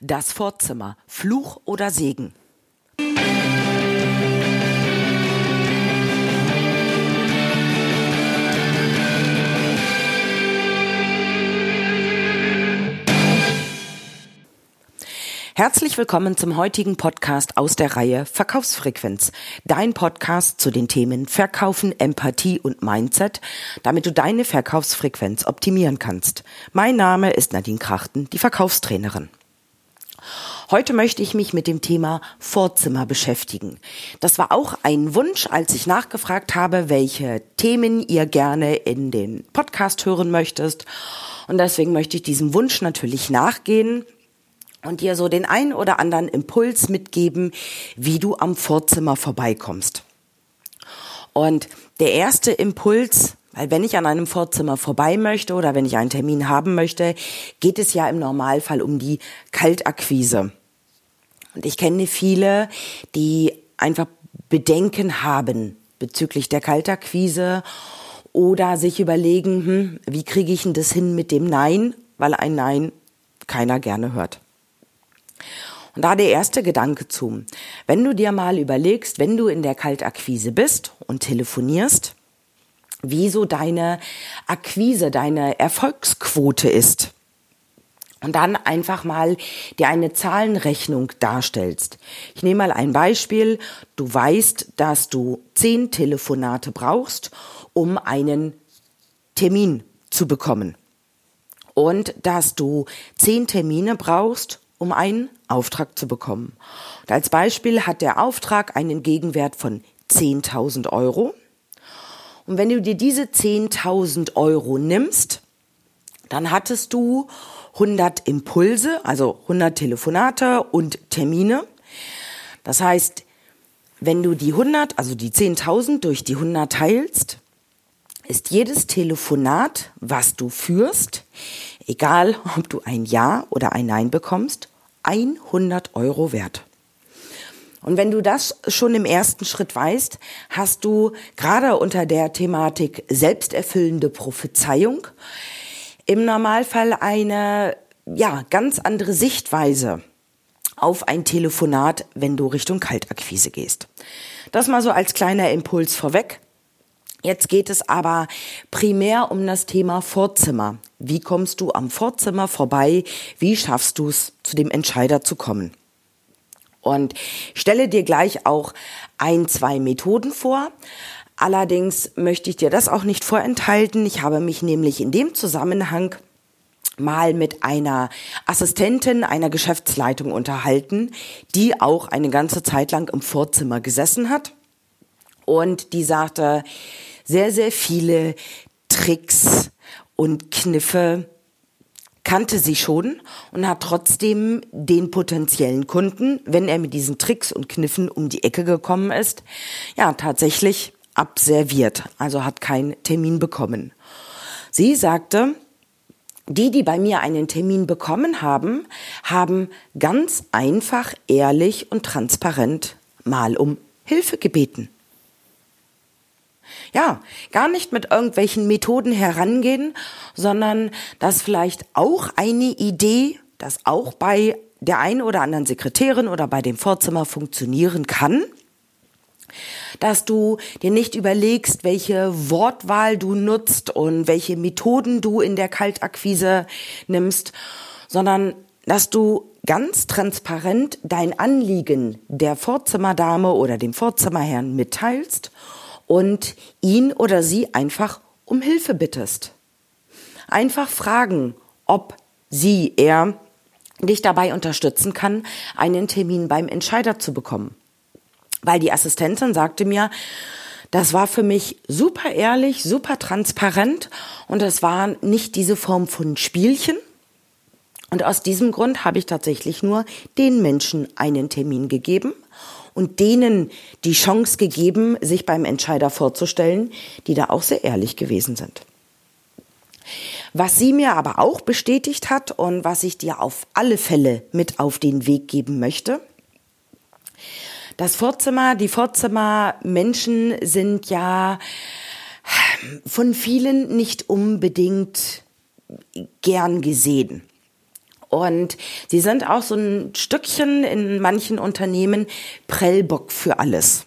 Das Vorzimmer. Fluch oder Segen? Herzlich willkommen zum heutigen Podcast aus der Reihe Verkaufsfrequenz. Dein Podcast zu den Themen Verkaufen, Empathie und Mindset, damit du deine Verkaufsfrequenz optimieren kannst. Mein Name ist Nadine Krachten, die Verkaufstrainerin. Heute möchte ich mich mit dem Thema Vorzimmer beschäftigen. Das war auch ein Wunsch, als ich nachgefragt habe, welche Themen ihr gerne in den Podcast hören möchtest. Und deswegen möchte ich diesem Wunsch natürlich nachgehen und dir so den ein oder anderen Impuls mitgeben, wie du am Vorzimmer vorbeikommst. Und der erste Impuls, weil wenn ich an einem Vorzimmer vorbei möchte oder wenn ich einen Termin haben möchte, geht es ja im Normalfall um die Kaltakquise. Und ich kenne viele, die einfach Bedenken haben bezüglich der Kaltakquise oder sich überlegen, hm, wie kriege ich denn das hin mit dem Nein, weil ein Nein keiner gerne hört. Und da der erste Gedanke zu. Wenn du dir mal überlegst, wenn du in der Kaltakquise bist und telefonierst, wie so deine Akquise, deine Erfolgsquote ist. Und dann einfach mal dir eine Zahlenrechnung darstellst. Ich nehme mal ein Beispiel. Du weißt, dass du zehn Telefonate brauchst, um einen Termin zu bekommen. Und dass du zehn Termine brauchst, um einen Auftrag zu bekommen. Und als Beispiel hat der Auftrag einen Gegenwert von 10.000 Euro. Und wenn du dir diese 10.000 Euro nimmst, dann hattest du 100 Impulse, also 100 Telefonate und Termine. Das heißt, wenn du die 100, also die 10.000 durch die 100 teilst, ist jedes Telefonat, was du führst, egal ob du ein Ja oder ein Nein bekommst, 100 Euro wert. Und wenn du das schon im ersten Schritt weißt, hast du gerade unter der Thematik selbsterfüllende Prophezeiung im Normalfall eine ja, ganz andere Sichtweise auf ein Telefonat, wenn du Richtung Kaltakquise gehst. Das mal so als kleiner Impuls vorweg. Jetzt geht es aber primär um das Thema Vorzimmer. Wie kommst du am Vorzimmer vorbei? Wie schaffst du es, zu dem Entscheider zu kommen? Und stelle dir gleich auch ein, zwei Methoden vor. Allerdings möchte ich dir das auch nicht vorenthalten. Ich habe mich nämlich in dem Zusammenhang mal mit einer Assistentin einer Geschäftsleitung unterhalten, die auch eine ganze Zeit lang im Vorzimmer gesessen hat. Und die sagte, sehr, sehr viele Tricks und Kniffe kannte sie schon und hat trotzdem den potenziellen Kunden, wenn er mit diesen Tricks und Kniffen um die Ecke gekommen ist, ja, tatsächlich abserviert, also hat keinen Termin bekommen. Sie sagte, die, die bei mir einen Termin bekommen haben, haben ganz einfach, ehrlich und transparent mal um Hilfe gebeten ja, gar nicht mit irgendwelchen Methoden herangehen, sondern dass vielleicht auch eine Idee, das auch bei der einen oder anderen Sekretärin oder bei dem Vorzimmer funktionieren kann, dass du dir nicht überlegst, welche Wortwahl du nutzt und welche Methoden du in der Kaltakquise nimmst, sondern dass du ganz transparent dein Anliegen der Vorzimmerdame oder dem Vorzimmerherrn mitteilst und ihn oder sie einfach um Hilfe bittest. Einfach fragen, ob sie, er dich dabei unterstützen kann, einen Termin beim Entscheider zu bekommen. Weil die Assistentin sagte mir, das war für mich super ehrlich, super transparent und es war nicht diese Form von Spielchen. Und aus diesem Grund habe ich tatsächlich nur den Menschen einen Termin gegeben und denen die Chance gegeben, sich beim Entscheider vorzustellen, die da auch sehr ehrlich gewesen sind. Was sie mir aber auch bestätigt hat und was ich dir auf alle Fälle mit auf den Weg geben möchte, das Vorzimmer, die Vorzimmermenschen sind ja von vielen nicht unbedingt gern gesehen. Und sie sind auch so ein Stückchen in manchen Unternehmen Prellbock für alles.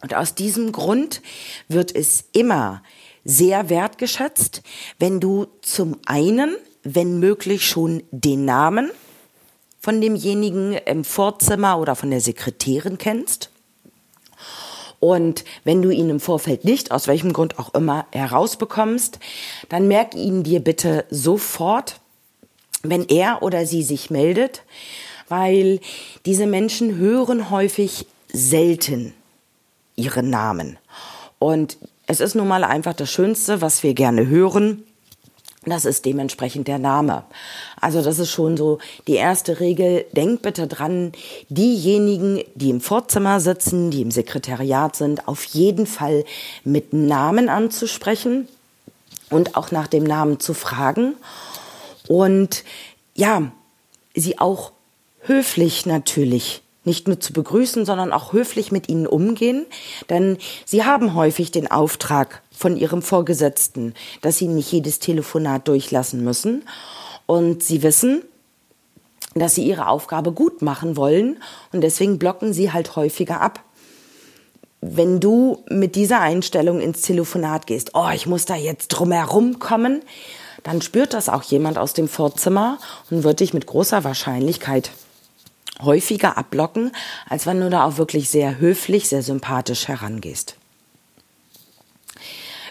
Und aus diesem Grund wird es immer sehr wertgeschätzt, wenn du zum einen, wenn möglich, schon den Namen von demjenigen im Vorzimmer oder von der Sekretärin kennst. Und wenn du ihn im Vorfeld nicht, aus welchem Grund auch immer, herausbekommst, dann merk ihn dir bitte sofort, wenn er oder sie sich meldet, weil diese Menschen hören häufig selten ihren Namen. Und es ist nun mal einfach das Schönste, was wir gerne hören. Das ist dementsprechend der Name. Also das ist schon so die erste Regel. Denkt bitte dran, diejenigen, die im Vorzimmer sitzen, die im Sekretariat sind, auf jeden Fall mit Namen anzusprechen und auch nach dem Namen zu fragen. Und ja, sie auch höflich natürlich nicht nur zu begrüßen, sondern auch höflich mit ihnen umgehen, denn sie haben häufig den Auftrag von ihrem Vorgesetzten, dass sie nicht jedes Telefonat durchlassen müssen. Und sie wissen, dass sie ihre Aufgabe gut machen wollen. Und deswegen blocken sie halt häufiger ab. Wenn du mit dieser Einstellung ins Telefonat gehst, oh, ich muss da jetzt drumherum kommen, dann spürt das auch jemand aus dem Vorzimmer und wird dich mit großer Wahrscheinlichkeit häufiger abblocken, als wenn du da auch wirklich sehr höflich, sehr sympathisch herangehst.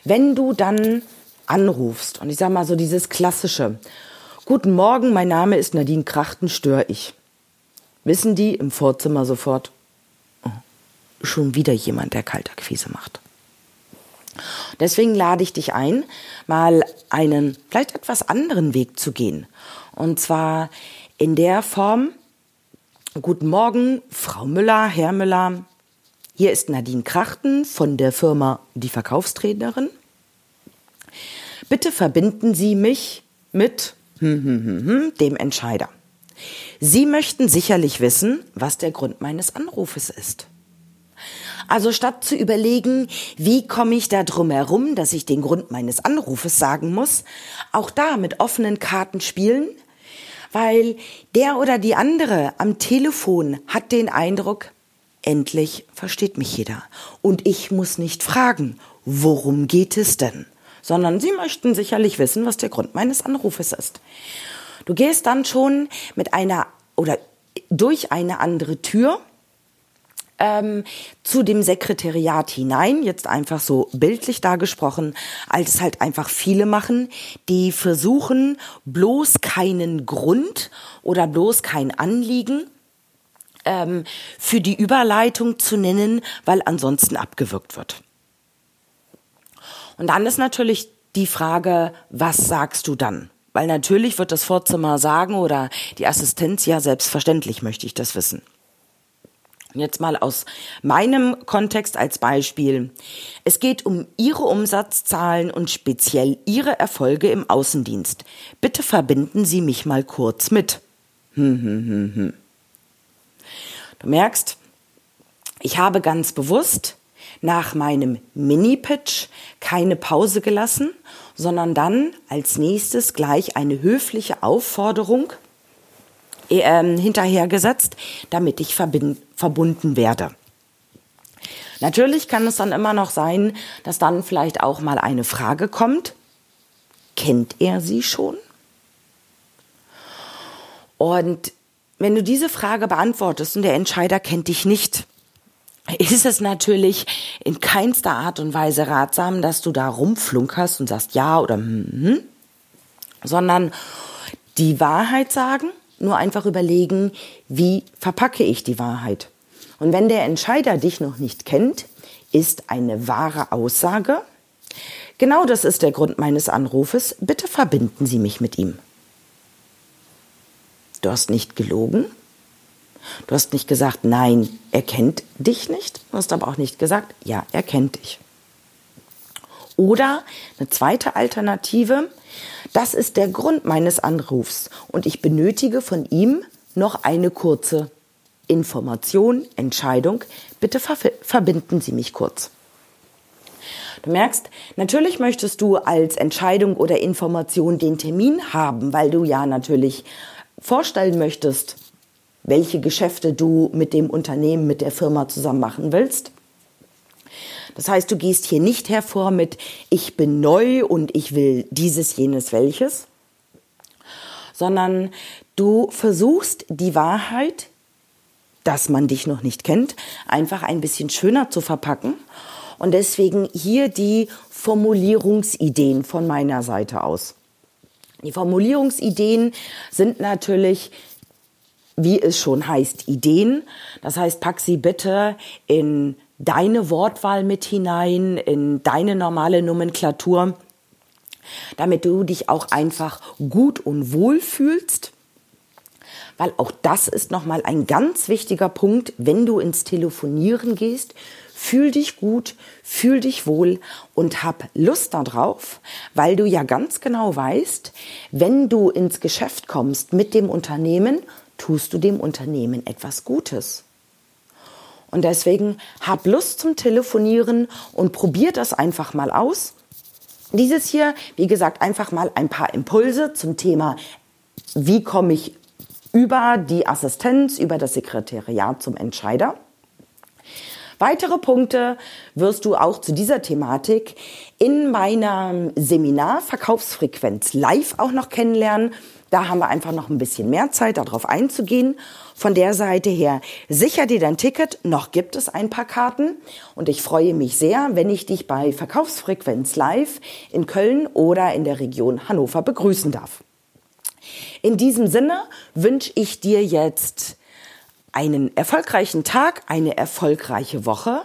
Wenn du dann anrufst, und ich sage mal so dieses klassische, Guten Morgen, mein Name ist Nadine Krachten, störe ich. Wissen die im Vorzimmer sofort, oh, schon wieder jemand, der Kaltakquise macht. Deswegen lade ich dich ein, mal einen vielleicht etwas anderen Weg zu gehen. Und zwar in der Form, Guten Morgen, Frau Müller, Herr Müller. Hier ist Nadine Krachten von der Firma Die Verkaufstrainerin. Bitte verbinden Sie mich mit hm, hm, hm, dem Entscheider. Sie möchten sicherlich wissen, was der Grund meines Anrufes ist. Also statt zu überlegen, wie komme ich da drum herum, dass ich den Grund meines Anrufes sagen muss, auch da mit offenen Karten spielen, weil der oder die andere am Telefon hat den Eindruck, endlich versteht mich jeder. Und ich muss nicht fragen, worum geht es denn? Sondern Sie möchten sicherlich wissen, was der Grund meines Anrufes ist. Du gehst dann schon mit einer oder durch eine andere Tür ähm, zu dem Sekretariat hinein, jetzt einfach so bildlich dargesprochen, als es halt einfach viele machen, die versuchen, bloß keinen Grund oder bloß kein Anliegen ähm, für die Überleitung zu nennen, weil ansonsten abgewürgt wird. Und dann ist natürlich die Frage, was sagst du dann? Weil natürlich wird das Vorzimmer sagen oder die Assistenz, ja, selbstverständlich möchte ich das wissen. Jetzt mal aus meinem Kontext als Beispiel. Es geht um Ihre Umsatzzahlen und speziell Ihre Erfolge im Außendienst. Bitte verbinden Sie mich mal kurz mit. Hm, hm, hm. Du merkst, ich habe ganz bewusst nach meinem Mini-Pitch keine Pause gelassen, sondern dann als nächstes gleich eine höfliche Aufforderung äh, hinterhergesetzt, damit ich verbunden werde. Natürlich kann es dann immer noch sein, dass dann vielleicht auch mal eine Frage kommt. Kennt er sie schon? Und wenn du diese Frage beantwortest und der Entscheider kennt dich nicht, ist es natürlich in keinster Art und Weise ratsam, dass du da rumflunkerst und sagst ja oder hm, hm, sondern die Wahrheit sagen nur einfach überlegen, wie verpacke ich die Wahrheit. Und wenn der Entscheider dich noch nicht kennt, ist eine wahre Aussage. Genau das ist der Grund meines Anrufes. Bitte verbinden Sie mich mit ihm. Du hast nicht gelogen. Du hast nicht gesagt, nein, er kennt dich nicht. Du hast aber auch nicht gesagt, ja, er kennt dich. Oder eine zweite Alternative, das ist der Grund meines Anrufs und ich benötige von ihm noch eine kurze Information, Entscheidung. Bitte ver verbinden Sie mich kurz. Du merkst, natürlich möchtest du als Entscheidung oder Information den Termin haben, weil du ja natürlich vorstellen möchtest, welche Geschäfte du mit dem Unternehmen, mit der Firma zusammen machen willst. Das heißt, du gehst hier nicht hervor mit, ich bin neu und ich will dieses, jenes, welches, sondern du versuchst die Wahrheit, dass man dich noch nicht kennt, einfach ein bisschen schöner zu verpacken. Und deswegen hier die Formulierungsideen von meiner Seite aus. Die Formulierungsideen sind natürlich wie es schon heißt, Ideen. Das heißt, pack sie bitte in deine Wortwahl mit hinein, in deine normale Nomenklatur, damit du dich auch einfach gut und wohl fühlst. Weil auch das ist nochmal ein ganz wichtiger Punkt, wenn du ins Telefonieren gehst. Fühl dich gut, fühl dich wohl und hab Lust darauf, weil du ja ganz genau weißt, wenn du ins Geschäft kommst mit dem Unternehmen, tust du dem Unternehmen etwas Gutes. Und deswegen hab Lust zum Telefonieren und probier das einfach mal aus. Dieses hier, wie gesagt, einfach mal ein paar Impulse zum Thema, wie komme ich über die Assistenz, über das Sekretariat zum Entscheider. Weitere Punkte wirst du auch zu dieser Thematik in meinem Seminar Verkaufsfrequenz live auch noch kennenlernen. Da haben wir einfach noch ein bisschen mehr Zeit, darauf einzugehen. Von der Seite her, sicher dir dein Ticket. Noch gibt es ein paar Karten. Und ich freue mich sehr, wenn ich dich bei Verkaufsfrequenz live in Köln oder in der Region Hannover begrüßen darf. In diesem Sinne wünsche ich dir jetzt einen erfolgreichen Tag, eine erfolgreiche Woche.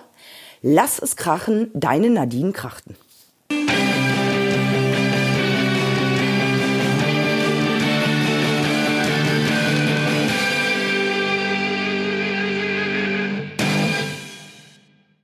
Lass es krachen, deine Nadine Krachten.